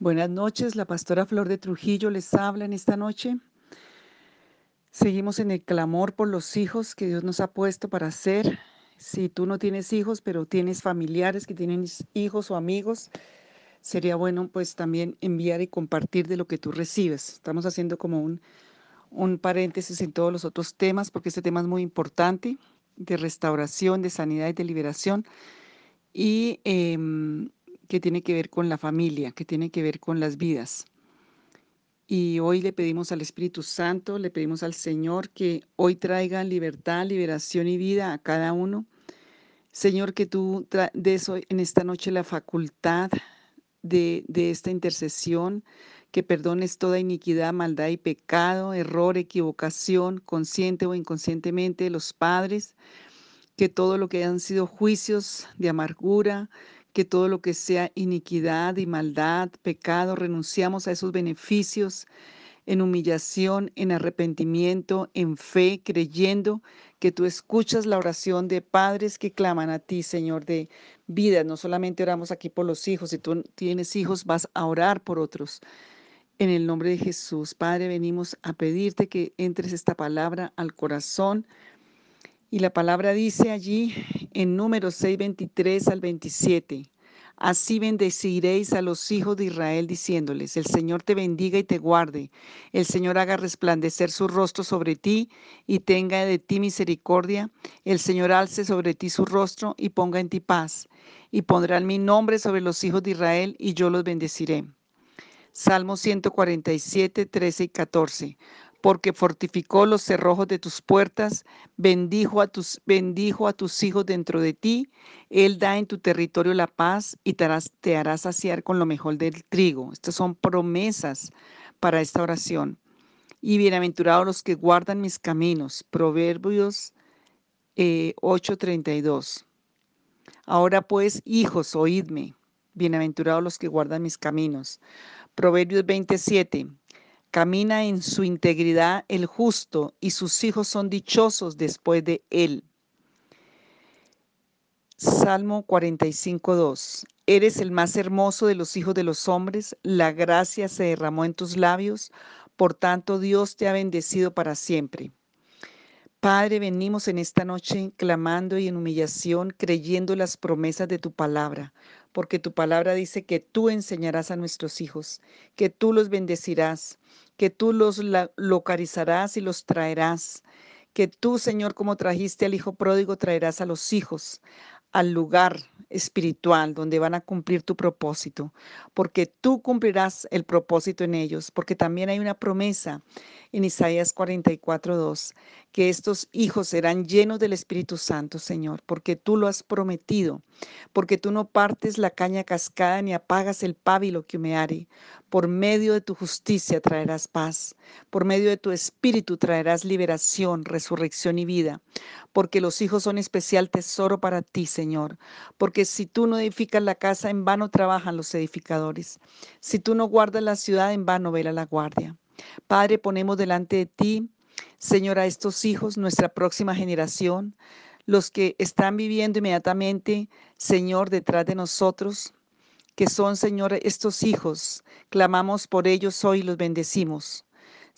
Buenas noches, la pastora Flor de Trujillo les habla en esta noche. Seguimos en el clamor por los hijos que Dios nos ha puesto para hacer. Si tú no tienes hijos, pero tienes familiares que tienen hijos o amigos, sería bueno pues también enviar y compartir de lo que tú recibes. Estamos haciendo como un, un paréntesis en todos los otros temas porque este tema es muy importante de restauración, de sanidad y de liberación. Y em, que tiene que ver con la familia, que tiene que ver con las vidas. Y hoy le pedimos al Espíritu Santo, le pedimos al Señor que hoy traiga libertad, liberación y vida a cada uno. Señor, que tú des hoy en esta noche la facultad de, esta intercesión, que perdones toda iniquidad, maldad y pecado, error, equivocación, consciente o inconscientemente de los padres, que todo lo que han sido juicios de amargura, que todo lo que sea iniquidad y maldad, pecado, renunciamos a esos beneficios en humillación, en arrepentimiento, en fe, creyendo que tú escuchas la oración de padres que claman a ti, Señor, de vida. No solamente oramos aquí por los hijos, si tú tienes hijos, vas a orar por otros. En el nombre de Jesús, Padre, venimos a pedirte que entres esta palabra al corazón y la palabra dice allí en números 6, 23 al 27. Así bendeciréis a los hijos de Israel diciéndoles, el Señor te bendiga y te guarde, el Señor haga resplandecer su rostro sobre ti y tenga de ti misericordia, el Señor alce sobre ti su rostro y ponga en ti paz, y pondrán mi nombre sobre los hijos de Israel y yo los bendeciré. Salmo 147, 13 y 14 porque fortificó los cerrojos de tus puertas, bendijo a tus, bendijo tus hijos dentro de ti, Él da en tu territorio la paz y te, harás, hará saciar con lo mejor del trigo. Estas son promesas para esta oración. Y bienaventurados los que guardan mis caminos. Proverbios 8:32. Eh, Ahora pues, hijos, oídme. Bienaventurados los que guardan mis caminos. Proverbios 27. Camina en su integridad el justo y sus hijos son dichosos después de él. Salmo 45.2. Eres el más hermoso de los hijos de los hombres, la gracia se derramó en tus labios, por tanto Dios te ha bendecido para siempre. Padre, venimos en esta noche clamando y en humillación, creyendo las promesas de tu palabra, porque tu palabra dice que tú enseñarás a nuestros hijos, que tú los bendecirás, que tú los localizarás y los traerás, que tú, Señor, como trajiste al Hijo pródigo, traerás a los hijos al lugar espiritual donde van a cumplir tu propósito, porque tú cumplirás el propósito en ellos, porque también hay una promesa en Isaías 44:2, que estos hijos serán llenos del Espíritu Santo, Señor, porque tú lo has prometido, porque tú no partes la caña cascada ni apagas el pábilo que humeare. Por medio de tu justicia traerás paz, por medio de tu espíritu traerás liberación, resurrección y vida, porque los hijos son especial tesoro para ti, Señor, porque si tú no edificas la casa, en vano trabajan los edificadores. Si tú no guardas la ciudad, en vano vela la guardia. Padre, ponemos delante de ti, Señor, a estos hijos, nuestra próxima generación, los que están viviendo inmediatamente, Señor, detrás de nosotros, que son, Señor, estos hijos. Clamamos por ellos hoy y los bendecimos.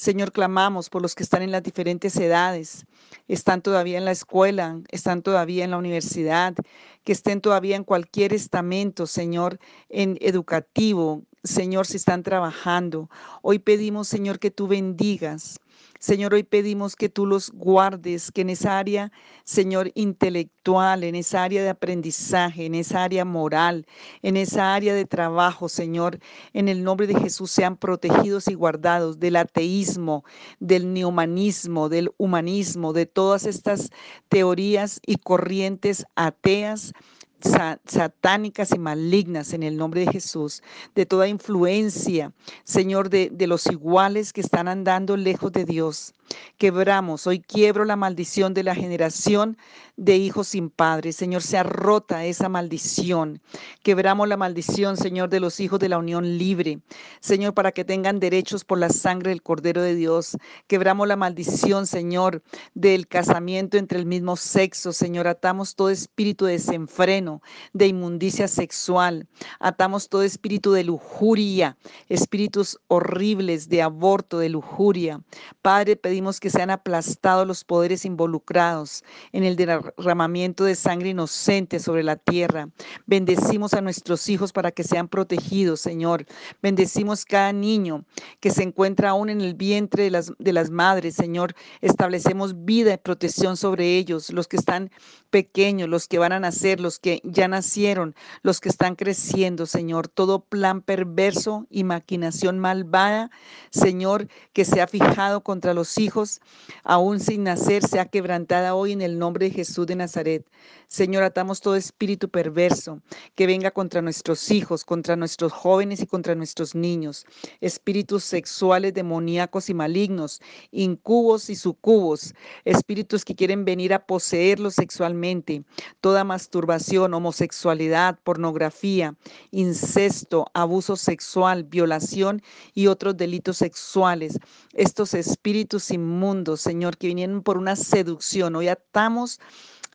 Señor, clamamos por los que están en las diferentes edades, están todavía en la escuela, están todavía en la universidad, que estén todavía en cualquier estamento, Señor, en educativo, Señor, si están trabajando. Hoy pedimos, Señor, que tú bendigas. Señor, hoy pedimos que tú los guardes, que en esa área, Señor, intelectual, en esa área de aprendizaje, en esa área moral, en esa área de trabajo, Señor, en el nombre de Jesús sean protegidos y guardados del ateísmo, del neomanismo, del humanismo, de todas estas teorías y corrientes ateas satánicas y malignas en el nombre de Jesús, de toda influencia, Señor, de, los iguales que están andando lejos de Dios. Quebramos, hoy quiebro la maldición de la generación de hijos sin padre. Señor, sea rota esa maldición. Quebramos la maldición, Señor, de los hijos de la unión libre. Señor, para que tengan derechos por la sangre del Cordero de Dios. Quebramos la maldición, Señor, del casamiento entre el mismo sexo. Señor, atamos todo espíritu de desenfreno de inmundicia sexual. Atamos todo espíritu de lujuria, espíritus horribles de aborto, de lujuria. Padre, pedimos que sean aplastados los poderes involucrados en el derramamiento de sangre inocente sobre la tierra. Bendecimos a nuestros hijos para que sean protegidos, Señor. Bendecimos cada niño que se encuentra aún en el vientre de las, de las madres, Señor. Establecemos vida y protección sobre ellos, los que están pequeños, los que van a nacer, los que ya nacieron, los que están creciendo, Señor. Todo plan perverso y maquinación malvada, Señor, que se ha fijado contra los hijos, aún sin nacer, sea quebrantada hoy en el nombre de Jesús de Nazaret. Señor, atamos todo espíritu perverso que venga contra nuestros hijos, contra nuestros jóvenes y contra nuestros niños. Espíritus sexuales demoníacos y malignos, incubos y sucubos, espíritus que quieren venir a poseerlos sexualmente. Toda masturbación, homosexualidad, pornografía, incesto, abuso sexual, violación y otros delitos sexuales. Estos espíritus inmundos, Señor, que vinieron por una seducción. Hoy atamos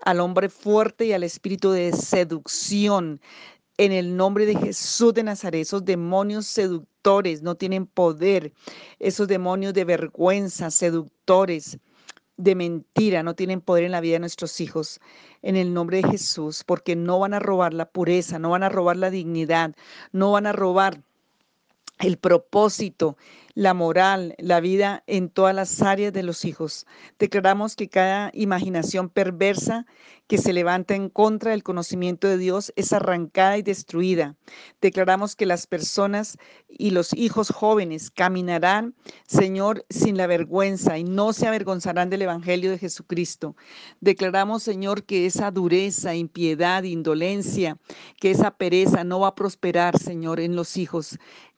al hombre fuerte y al espíritu de seducción. En el nombre de Jesús de Nazaret, esos demonios seductores no tienen poder, esos demonios de vergüenza, seductores, de mentira, no tienen poder en la vida de nuestros hijos. En el nombre de Jesús, porque no van a robar la pureza, no van a robar la dignidad, no van a robar el propósito, la moral, la vida en todas las áreas de los hijos. Declaramos que cada imaginación perversa que se levanta en contra del conocimiento de Dios es arrancada y destruida. Declaramos que las personas y los hijos jóvenes caminarán, Señor, sin la vergüenza y no se avergonzarán del Evangelio de Jesucristo. Declaramos, Señor, que esa dureza, impiedad, indolencia, que esa pereza no va a prosperar, Señor, en los hijos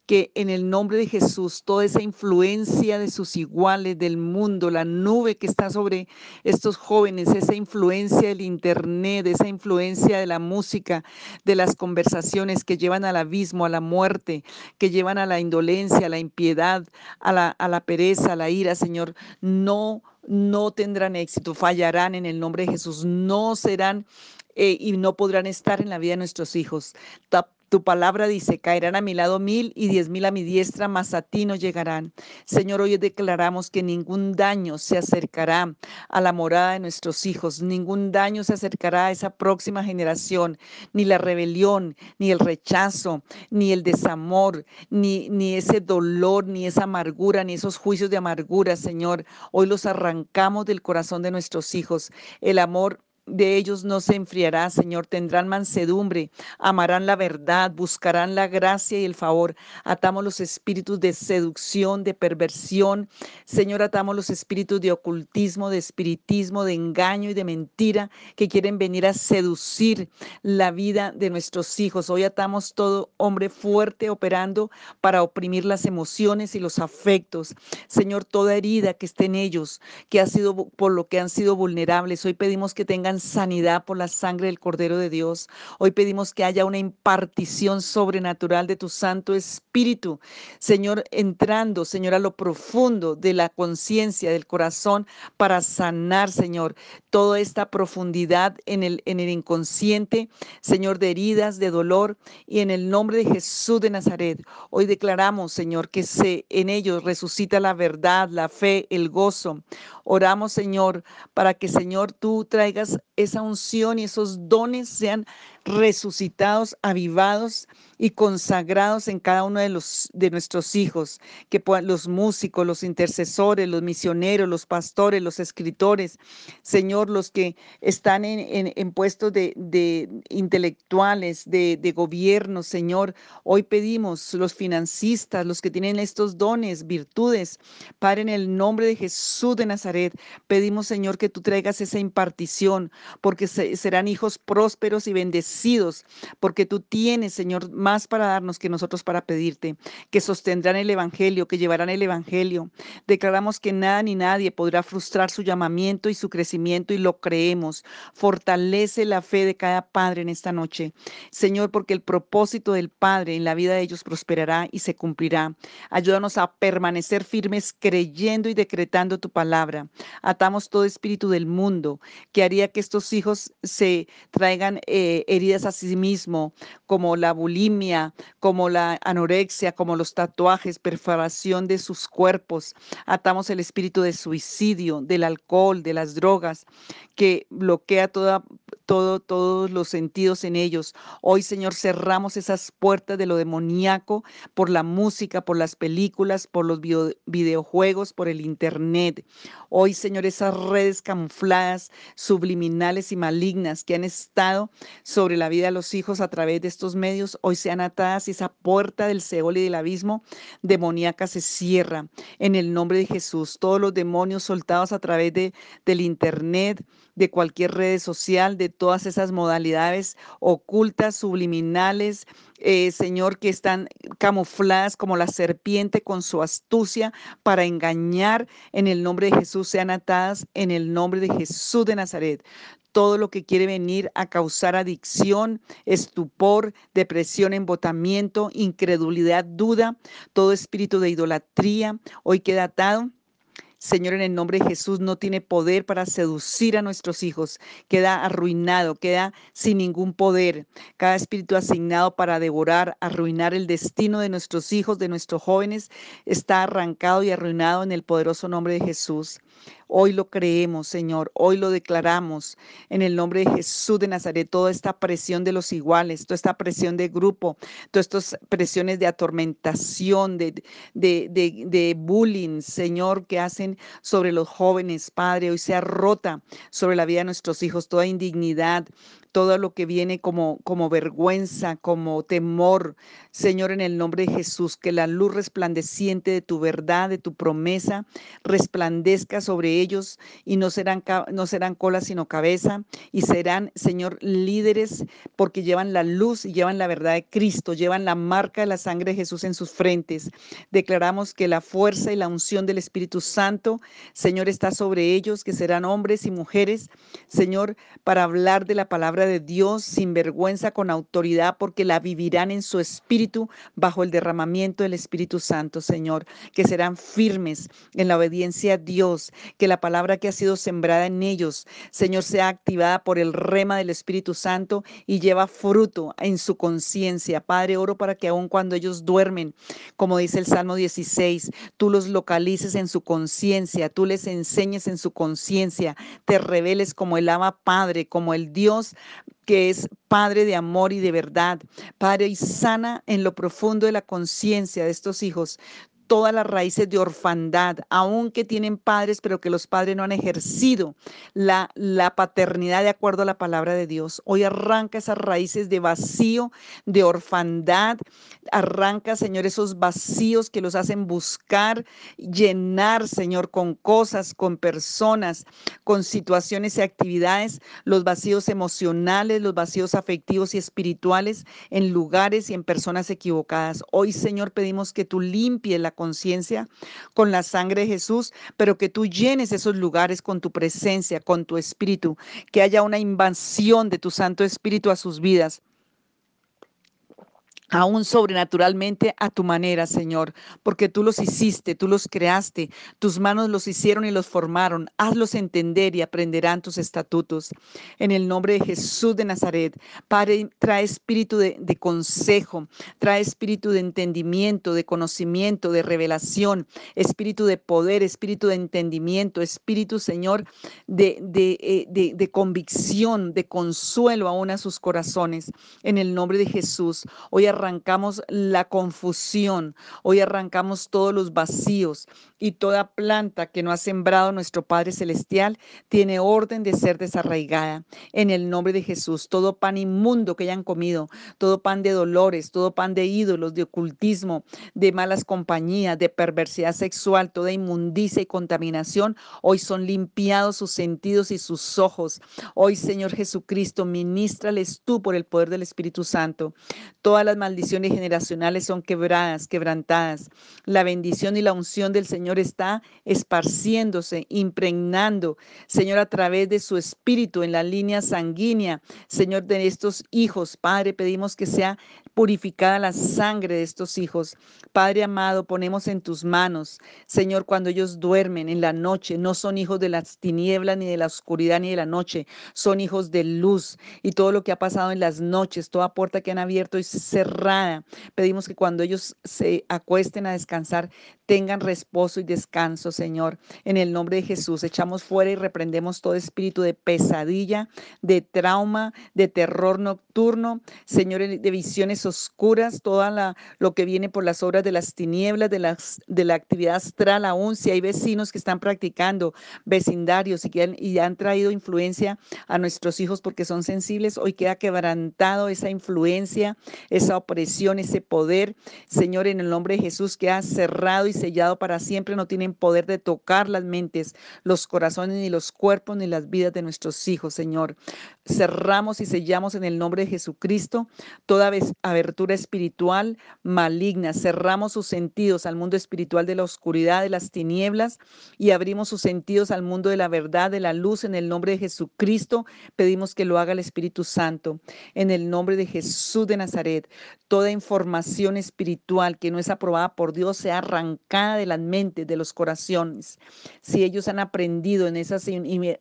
que en el nombre de Jesús toda esa influencia de sus iguales del mundo, la nube que está sobre estos jóvenes, esa influencia del Internet, esa influencia de la música, de las conversaciones que llevan al abismo, a la muerte, que llevan a la indolencia, a la impiedad, a la, a la pereza, a la ira, Señor, no, no tendrán éxito, fallarán en el nombre de Jesús, no serán eh, y no podrán estar en la vida de nuestros hijos. Tu palabra dice, caerán a mi lado mil y diez mil a mi diestra, mas a ti no llegarán. Señor, hoy declaramos que ningún daño se acercará a la morada de nuestros hijos, ningún daño se acercará a esa próxima generación, ni la rebelión, ni el rechazo, ni el desamor, ni, ni ese dolor, ni esa amargura, ni esos juicios de amargura, Señor. Hoy los arrancamos del corazón de nuestros hijos. El amor de ellos no se enfriará, Señor. Tendrán mansedumbre, amarán la verdad, buscarán la gracia y el favor. Atamos los espíritus de seducción, de perversión. Señor, atamos los espíritus de ocultismo, de espiritismo, de engaño y de mentira que quieren venir a seducir la vida de nuestros hijos. Hoy atamos todo hombre fuerte operando para oprimir las emociones y los afectos. Señor, toda herida que esté en ellos, que ha sido por lo que han sido vulnerables, hoy pedimos que tengan sanidad por la sangre del Cordero de Dios. Hoy pedimos que haya una impartición sobrenatural de tu Santo Espíritu, Señor, entrando, Señor, a lo profundo de la conciencia, del corazón, para sanar, Señor, toda esta profundidad en el, en el inconsciente, Señor, de heridas, de dolor, y en el nombre de Jesús de Nazaret, hoy declaramos, Señor, que se, en ellos resucita la verdad, la fe, el gozo. Oramos, Señor, para que, Señor, tú traigas esa unción y esos dones sean resucitados, avivados y consagrados en cada uno de, los, de nuestros hijos, que los músicos, los intercesores, los misioneros, los pastores, los escritores, Señor, los que están en, en, puestos de, de intelectuales, de, de gobierno, Señor, hoy pedimos los financistas, los que tienen estos dones, virtudes, Padre, en el nombre de Jesús de Nazaret, pedimos, Señor, que tú traigas esa impartición, porque serán hijos prósperos y bendecidos, porque tú tienes, Señor, más para darnos que nosotros para pedirte, que sostendrán el Evangelio, que llevarán el Evangelio. Declaramos que nada ni nadie podrá frustrar su llamamiento y su crecimiento y lo creemos. Fortalece la fe de cada padre en esta noche, Señor, porque el propósito del Padre en la vida de ellos prosperará y se cumplirá. Ayúdanos a permanecer firmes creyendo y decretando tu palabra. Atamos todo espíritu del mundo que haría que estos hijos se traigan eh, heridas a sí mismo, como la bulimia, como la anorexia, como los tatuajes, perforación de sus cuerpos. Atamos el espíritu de suicidio, del alcohol, de las drogas, que bloquea toda, todo, todos los sentidos en ellos. Hoy, Señor, cerramos esas puertas de lo demoníaco por la música, por las películas, por los videojuegos, por el Internet. Hoy, Señor, esas redes camufladas, subliminales y malignas que han estado sobre la vida de los hijos a través de estos medios, hoy sean atadas y esa puerta del Seol y del abismo demoníaca se cierra en el nombre de Jesús. Todos los demonios soltados a través de, del Internet, de cualquier red social, de todas esas modalidades ocultas, subliminales, eh, Señor, que están camufladas como la serpiente con su astucia para engañar en el nombre de Jesús, sean atadas en el nombre de Jesús de Nazaret. Todo lo que quiere venir a causar adicción, estupor, depresión, embotamiento, incredulidad, duda, todo espíritu de idolatría, hoy queda atado Señor, en el nombre de Jesús, no tiene poder para seducir a nuestros hijos. Queda arruinado, queda sin ningún poder. Cada espíritu asignado para devorar, arruinar el destino de nuestros hijos, de nuestros jóvenes, está arrancado y arruinado en el poderoso nombre de Jesús. Hoy lo creemos, Señor. Hoy lo declaramos en el nombre de Jesús de Nazaret. Toda esta presión de los iguales, toda esta presión de grupo, todas estas presiones de atormentación, de, de, de, de bullying, Señor, que hacen sobre los jóvenes, Padre, hoy sea rota sobre la vida de nuestros hijos. Toda indignidad, todo lo que viene como, como vergüenza, como temor. Señor, en el nombre de Jesús, que la luz resplandeciente de tu verdad, de tu promesa, resplandezca sobre ellos y no serán, no serán cola sino cabeza y serán, Señor, líderes porque llevan la luz y llevan la verdad de Cristo, llevan la marca de la sangre de Jesús en sus frentes. Declaramos que la fuerza y la unción del Espíritu Santo, Señor, está sobre ellos, que serán hombres y mujeres, Señor, para hablar de la palabra de Dios sin vergüenza, con autoridad, porque la vivirán en su espíritu bajo el derramamiento del Espíritu Santo, Señor, que serán firmes en la obediencia a Dios, que la palabra que ha sido sembrada en ellos, Señor, sea activada por el rema del Espíritu Santo y lleva fruto en su conciencia. Padre, oro para que aun cuando ellos duermen, como dice el Salmo 16, tú los localices en su conciencia, tú les enseñes en su conciencia, te reveles como el ama Padre, como el Dios que es Padre de amor y de verdad, Padre y sana en lo profundo de la conciencia de estos hijos todas las raíces de orfandad, aunque tienen padres, pero que los padres no han ejercido la, la paternidad de acuerdo a la palabra de Dios. Hoy arranca esas raíces de vacío, de orfandad, arranca, Señor, esos vacíos que los hacen buscar, llenar, Señor, con cosas, con personas, con situaciones y actividades, los vacíos emocionales, los vacíos afectivos y espirituales en lugares y en personas equivocadas. Hoy, Señor, pedimos que tú limpies la conciencia con la sangre de Jesús, pero que tú llenes esos lugares con tu presencia, con tu espíritu, que haya una invasión de tu Santo Espíritu a sus vidas aún sobrenaturalmente a tu manera, Señor, porque tú los hiciste, tú los creaste, tus manos los hicieron y los formaron. Hazlos entender y aprenderán tus estatutos. En el nombre de Jesús de Nazaret, Padre, trae espíritu de, consejo, trae espíritu de entendimiento, de conocimiento, de revelación, espíritu de poder, espíritu de entendimiento, espíritu, Señor, de, de, eh, de, de convicción, de consuelo aún a sus corazones. En el nombre de Jesús, hoy arrancamos la confusión, hoy arrancamos todos los vacíos y toda planta que no ha sembrado nuestro Padre Celestial tiene orden de ser desarraigada. En el nombre de Jesús, todo pan inmundo que hayan comido, todo pan de dolores, todo pan de ídolos, de ocultismo, de malas compañías, de perversidad sexual, toda inmundicia y contaminación, hoy son limpiados sus sentidos y sus ojos. Hoy, Señor Jesucristo, ministrales tú por el poder del Espíritu Santo. Todas las maldiciones generacionales son quebradas, quebrantadas. La bendición y la unción del Señor Señor, está esparciéndose, impregnando, Señor, a través de su espíritu en la línea sanguínea, Señor, de estos hijos. Padre, pedimos que sea purificada la sangre de estos hijos. Padre amado, ponemos en tus manos, Señor, cuando ellos duermen en la noche, no son hijos de las tinieblas, ni de la oscuridad, ni de la noche, son hijos de luz. Y todo lo que ha pasado en las noches, toda puerta que han abierto y cerrada, pedimos que cuando ellos se acuesten a descansar, tengan reposo y descanso, Señor. En el nombre de Jesús, echamos fuera y reprendemos todo espíritu de pesadilla, de trauma, de terror nocturno, Señor, de visiones oscuras, toda la, lo que viene por las obras de las tinieblas, de, las, de la actividad astral, aún si hay vecinos que están practicando vecindarios y, que han, y han traído influencia a nuestros hijos porque son sensibles, hoy queda quebrantado esa influencia, esa opresión, ese poder, Señor, en el nombre de Jesús, que ha cerrado y sellado para siempre, no tienen poder de tocar las mentes, los corazones, ni los cuerpos, ni las vidas de nuestros hijos, Señor. Cerramos y sellamos en el nombre de Jesucristo toda abertura espiritual maligna. Cerramos sus sentidos al mundo espiritual de la oscuridad, de las tinieblas, y abrimos sus sentidos al mundo de la verdad, de la luz, en el nombre de Jesucristo. Pedimos que lo haga el Espíritu Santo. En el nombre de Jesús de Nazaret, toda información espiritual que no es aprobada por Dios sea arrancada de las mentes, de los corazones. Si ellos han aprendido en esas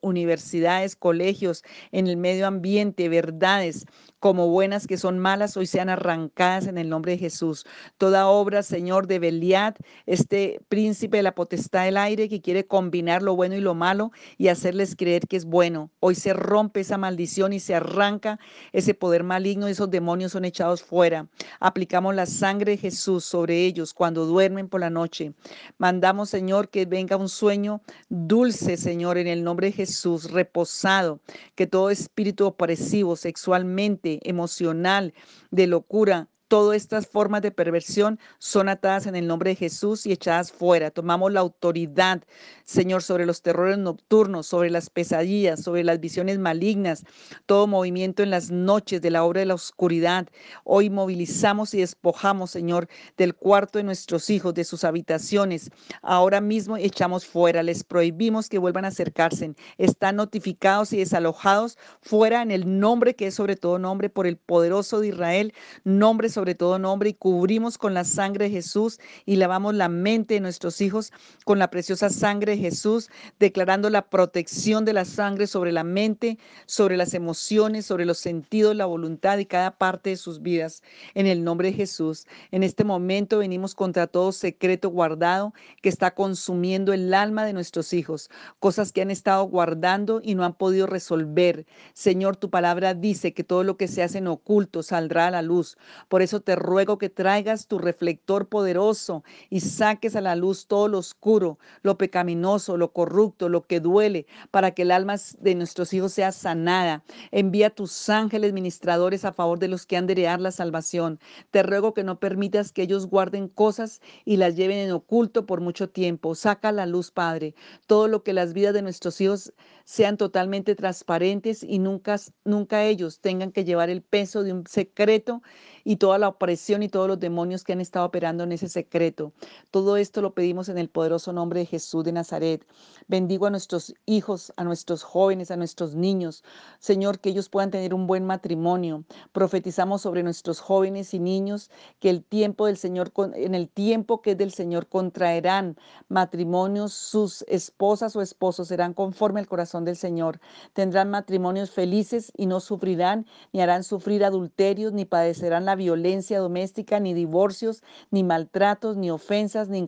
universidades, colegios, en el medio ambiente, verdades como buenas que son malas, hoy sean arrancadas en el nombre de Jesús. Toda obra, Señor, de Beliat, este príncipe de la potestad del aire que quiere combinar lo bueno y lo malo y hacerles creer que es bueno. Hoy se rompe esa maldición y se arranca ese poder maligno y esos demonios son echados fuera. Aplicamos la sangre de Jesús sobre ellos cuando duermen por la noche. Mandamos, Señor, que venga un sueño dulce, Señor, en el nombre de Jesús, reposado, que todo espíritu opresivo sexualmente, emocional, de locura, Todas estas formas de perversión son atadas en el nombre de Jesús y echadas fuera. Tomamos la autoridad, Señor, sobre los terrores nocturnos, sobre las pesadillas, sobre las visiones malignas, todo movimiento en las noches de la obra de la oscuridad. Hoy movilizamos y despojamos, Señor, del cuarto de nuestros hijos, de sus habitaciones. Ahora mismo echamos fuera, les prohibimos que vuelvan a acercarse. Están notificados y desalojados fuera en el nombre que es sobre todo nombre por el poderoso de Israel, nombre sobre todo nombre y cubrimos con la sangre de Jesús y lavamos la mente de nuestros hijos con la preciosa sangre de Jesús, declarando la protección de la sangre sobre la mente, sobre las emociones, sobre los sentidos, la voluntad y cada parte de sus vidas. En el nombre de Jesús, en este momento venimos contra todo secreto guardado que está consumiendo el alma de nuestros hijos, cosas que han estado guardando y no han podido resolver. Señor, tu palabra dice que todo lo que se hace en oculto saldrá a la luz. Por te ruego que traigas tu reflector poderoso y saques a la luz todo lo oscuro, lo pecaminoso, lo corrupto, lo que duele, para que el alma de nuestros hijos sea sanada. Envía tus ángeles ministradores a favor de los que han de heredar la salvación. Te ruego que no permitas que ellos guarden cosas y las lleven en oculto por mucho tiempo. Saca a la luz, Padre, todo lo que las vidas de nuestros hijos sean totalmente transparentes y nunca, nunca ellos tengan que llevar el peso de un secreto y toda la opresión y todos los demonios que han estado operando en ese secreto. Todo esto lo pedimos en el poderoso nombre de Jesús de Nazaret. Bendigo a nuestros hijos, a nuestros jóvenes, a nuestros niños. Señor, que ellos puedan tener un buen matrimonio. Profetizamos sobre nuestros jóvenes y niños que el tiempo del Señor, en el tiempo que es del Señor, contraerán matrimonios, sus esposas o esposos serán conforme al corazón del Señor. Tendrán matrimonios felices y no sufrirán, ni harán sufrir adulterios, ni padecerán la violencia doméstica, ni divorcios, ni maltratos, ni ofensas, ni,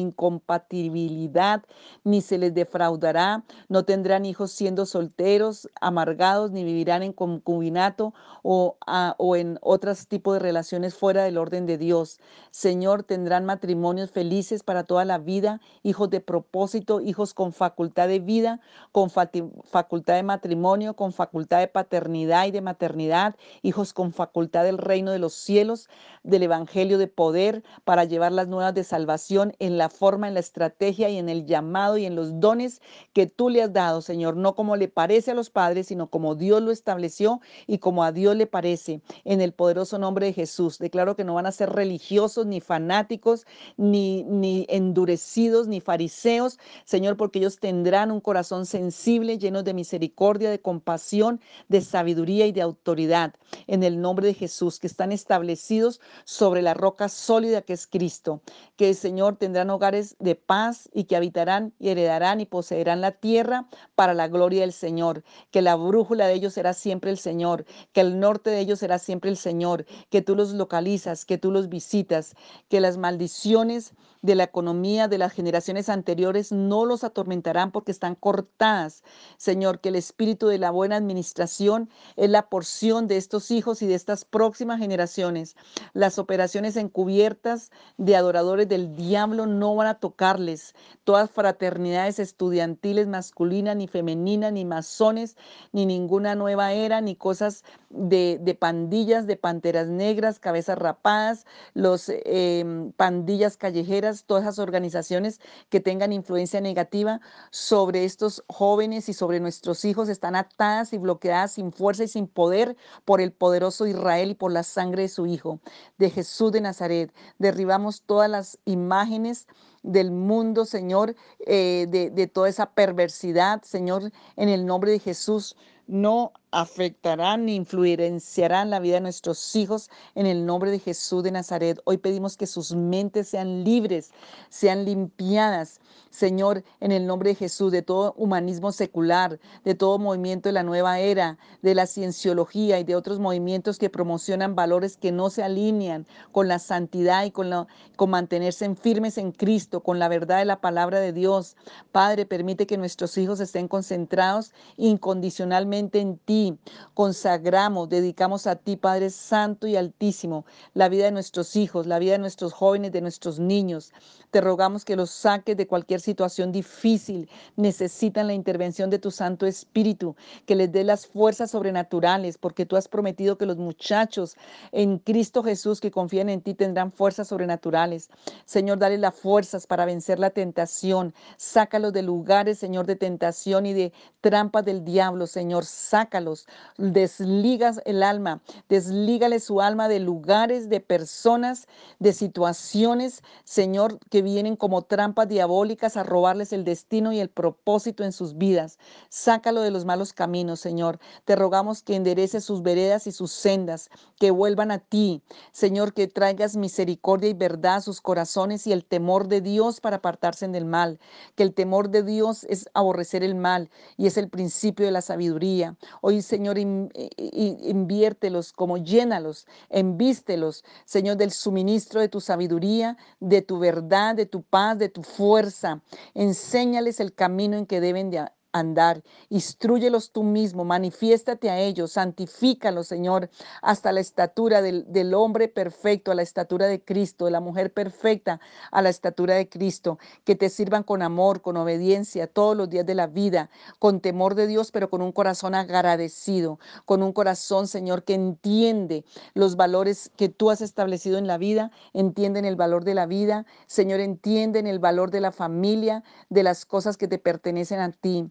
incompatibilidad, ni se les defraudará. No tendrán hijos siendo solteros, amargados, ni vivirán en concubinato o, o en otros tipos de relaciones fuera del orden de Dios. Señor, tendrán matrimonios felices para toda la vida, hijos de propósito, hijos con facultad de vida, con facultad de matrimonio, con facultad de paternidad y de maternidad, hijos con facultad del reino de los cielos del Evangelio de poder para llevar las nuevas de salvación en la forma, en la estrategia y en el llamado y en los dones que tú le has dado, Señor, no como le parece a los padres, sino como Dios lo estableció y como a Dios le parece, en el poderoso nombre de Jesús. Declaro que no van a ser religiosos, ni fanáticos, ni, ni endurecidos, ni fariseos, Señor, porque ellos tendrán un corazón sensible, lleno de misericordia, de compasión, de sabiduría y de autoridad, en el nombre de Jesús, están establecidos sobre la roca sólida que es Cristo, que el Señor tendrán hogares de paz y que habitarán y heredarán y poseerán la tierra para la gloria del Señor, que la brújula de ellos será siempre el Señor, que el norte de ellos será siempre el Señor, que tú los localizas, que tú los visitas, que las maldiciones de la economía de las generaciones anteriores no los atormentarán porque están cortadas. Señor, que el espíritu de la buena administración es la porción de estos hijos y de estas próximas generaciones. Las operaciones encubiertas de adoradores del diablo no van a tocarles. Todas fraternidades estudiantiles masculinas ni femeninas, ni masones, ni ninguna nueva era, ni cosas de, pandillas, de panteras negras, cabezas rapadas, los em, pandillas callejeras, todas esas organizaciones que tengan influencia negativa sobre estos jóvenes y sobre nuestros hijos están atadas y bloqueadas sin fuerza y sin poder por el poderoso Israel y por la sangre de su Hijo, de Jesús de Nazaret. Derribamos todas las imágenes del mundo, Señor, eh, de, de toda esa perversidad, Señor, en el nombre de Jesús. No afectarán ni influenciarán la vida de nuestros hijos en el nombre de Jesús de Nazaret. Hoy pedimos que sus mentes sean libres, sean limpiadas, Señor, en el nombre de Jesús, de todo humanismo secular, de todo movimiento de la nueva era, de la cienciología y de otros movimientos que promocionan valores que no se alinean con la santidad y con, con mantenerse firmes en Cristo, con la verdad de la palabra de Dios. Padre, permite que nuestros hijos estén concentrados incondicionalmente en ti Consagramos, dedicamos a ti, Padre Santo y Altísimo, la vida de nuestros hijos, la vida de nuestros jóvenes, de nuestros niños. Te rogamos que los saques de cualquier situación difícil. Necesitan la intervención de tu Santo Espíritu, que les dé las fuerzas sobrenaturales, porque tú has prometido que los muchachos en Cristo Jesús que confían en ti tendrán fuerzas sobrenaturales. Señor, dale las fuerzas para vencer la tentación. Sácalos de lugares, Señor, de tentación y de trampas del diablo, Señor. Sácalos desligas el alma, deslígale su alma de lugares, de personas, de situaciones, Señor, que vienen como trampas diabólicas a robarles el destino y el propósito en sus vidas. Sácalo de los malos caminos, Señor. Te rogamos que endereces sus veredas y sus sendas, que vuelvan a ti, Señor, que traigas misericordia y verdad a sus corazones y el temor de Dios para apartarse del mal, que el temor de Dios es aborrecer el mal y es el principio de la sabiduría. Hoy Señor, inviértelos, como llénalos, envístelos, Señor, del suministro de tu sabiduría, de tu verdad, de tu paz, de tu fuerza. Enséñales el camino en que deben de andar. Instruyelos tú mismo, manifiéstate a ellos, santifícalos, Señor, hasta la estatura del, del, hombre perfecto, a la estatura de Cristo, de la mujer perfecta, a la estatura de Cristo, que te sirvan con amor, con obediencia todos los días de la vida, con temor de Dios, pero con un corazón agradecido, con un corazón, Señor, que entiende los valores que tú has establecido en la vida, entienden el valor de la vida, Señor, entienden el valor de la familia, de las cosas que te pertenecen a ti.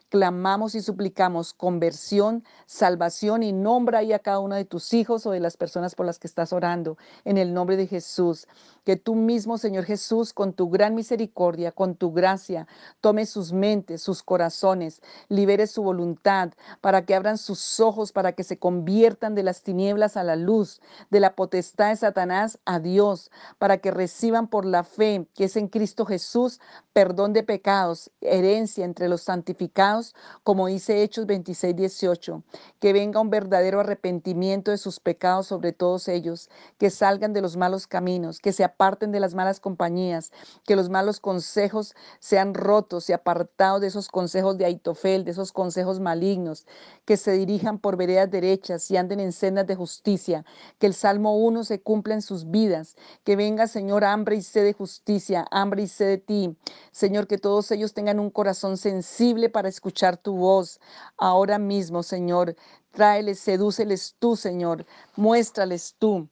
Clamamos y suplicamos conversión, salvación y nombra ahí a cada uno de tus hijos o de las personas por las que estás orando. En el nombre de Jesús. Que tú mismo, Señor Jesús, con tu gran misericordia, con tu gracia, tome sus mentes, sus corazones, libere su voluntad para que abran sus ojos, para que se conviertan de las tinieblas a la luz, de la potestad de Satanás a Dios, para que reciban por la fe que es en Cristo Jesús perdón de pecados, herencia entre los santificados, como dice Hechos 26, 18. Que venga un verdadero arrepentimiento de sus pecados sobre todos ellos, que salgan de los malos caminos, que se aparten de las malas compañías, que los malos consejos sean rotos y apartados de esos consejos de Aitofel, de esos consejos malignos, que se dirijan por veredas derechas y anden en sendas de justicia, que el Salmo 1 se cumpla en sus vidas, que venga, Señor, hambre y sed de justicia, hambre y sed de ti. Señor, que todos ellos tengan un corazón sensible para escuchar tu voz. Ahora mismo, Señor, tráeles, sedúceles tú, Señor, muéstrales tú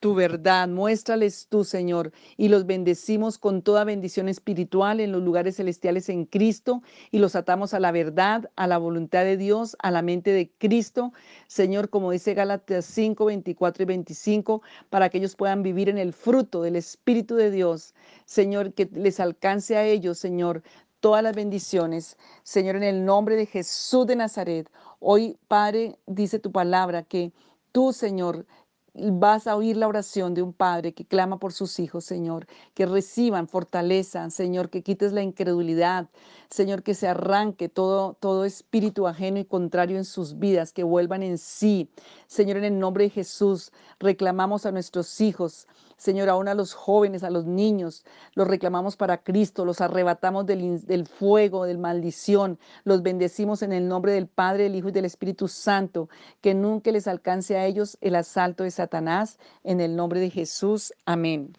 tu verdad, muéstrales tú, Señor, y los bendecimos con toda bendición espiritual en los lugares celestiales en Cristo y los atamos a la verdad, a la voluntad de Dios, a la mente de Cristo, Señor, como dice Gálatas 5, 24 y 25, para que ellos puedan vivir en el fruto del Espíritu de Dios, Señor, que les alcance a ellos, Señor, todas las bendiciones. Señor, en el nombre de Jesús de Nazaret, hoy, Padre, dice tu palabra que tú, Señor, vas a oír la oración de un padre que clama por sus hijos, Señor, que reciban fortaleza, Señor, que quites la incredulidad, Señor, que se arranque todo, todo espíritu ajeno y contrario en sus vidas, que vuelvan en sí. Señor, en el nombre de Jesús, reclamamos a nuestros hijos, Señor, aún a los jóvenes, a los niños, los reclamamos para Cristo, los arrebatamos del, del fuego, del maldición, los bendecimos en el nombre del Padre, del Hijo y del Espíritu Santo, que nunca les alcance a ellos el asalto de Satanás, en el nombre de Jesús. Amén.